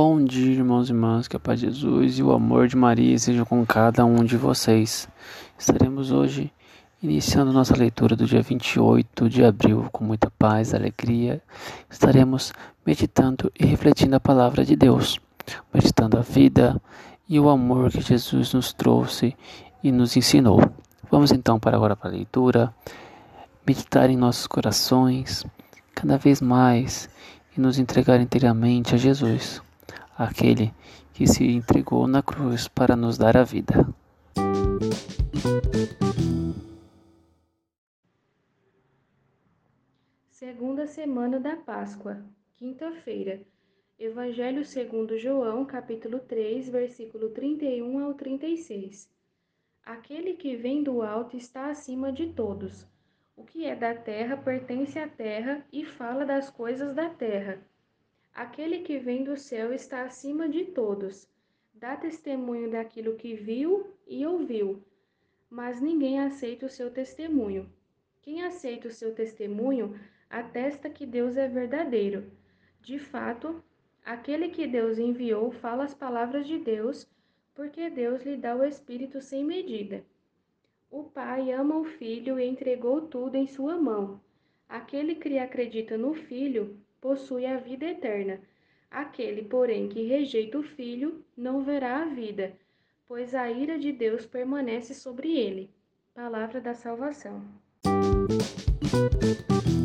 Bom dia, irmãos e irmãs, que a paz de Jesus e o amor de Maria sejam com cada um de vocês. Estaremos hoje iniciando nossa leitura do dia 28 de abril com muita paz, alegria. Estaremos meditando e refletindo a palavra de Deus, meditando a vida e o amor que Jesus nos trouxe e nos ensinou. Vamos então para agora para a leitura, meditar em nossos corações cada vez mais e nos entregar inteiramente a Jesus aquele que se entregou na cruz para nos dar a vida. Segunda semana da Páscoa, quinta-feira. Evangelho segundo João, capítulo 3, versículo 31 ao 36. Aquele que vem do alto está acima de todos. O que é da terra pertence à terra e fala das coisas da terra. Aquele que vem do céu está acima de todos. Dá testemunho daquilo que viu e ouviu, mas ninguém aceita o seu testemunho. Quem aceita o seu testemunho atesta que Deus é verdadeiro. De fato, aquele que Deus enviou fala as palavras de Deus, porque Deus lhe dá o Espírito sem medida. O Pai ama o Filho e entregou tudo em sua mão. Aquele que acredita no Filho possui a vida eterna. Aquele, porém, que rejeita o Filho não verá a vida, pois a ira de Deus permanece sobre ele. Palavra da salvação. Estás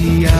Yeah.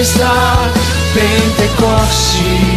Está. Pentecoste